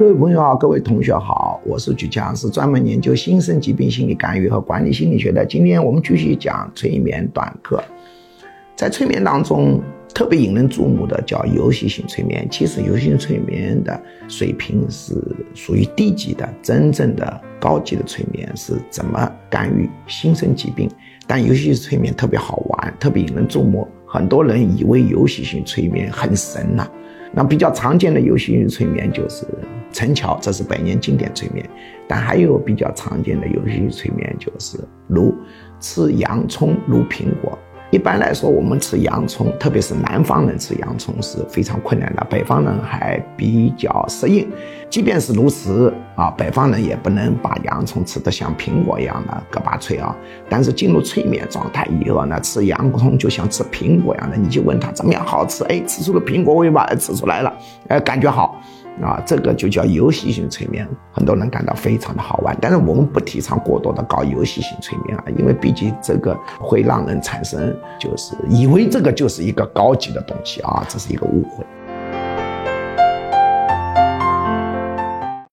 各位朋友好，各位同学好，我是举强，是专门研究新生疾病心理干预和管理心理学的。今天我们继续讲催眠短课。在催眠当中，特别引人注目的叫游戏性催眠。其实游戏性催眠的水平是属于低级的，真正的高级的催眠是怎么干预新生疾病？但游戏性催眠特别好玩，特别引人注目。很多人以为游戏性催眠很神呐。那比较常见的游戏性催眠就是陈桥，这是百年经典催眠。但还有比较常见的游戏性催眠就是如吃洋葱如苹果。一般来说，我们吃洋葱，特别是南方人吃洋葱是非常困难的，北方人还比较适应。即便是如此啊，北方人也不能把洋葱吃得像苹果一样的嘎巴脆啊。但是进入催眠状态以后呢，吃洋葱就像吃苹果一样的，你就问他怎么样好吃，哎，吃出了苹果味吧，吃出来了，哎，感觉好。啊，这个就叫游戏性催眠，很多人感到非常的好玩。但是我们不提倡过多的搞游戏性催眠啊，因为毕竟这个会让人产生就是以为这个就是一个高级的东西啊，这是一个误会。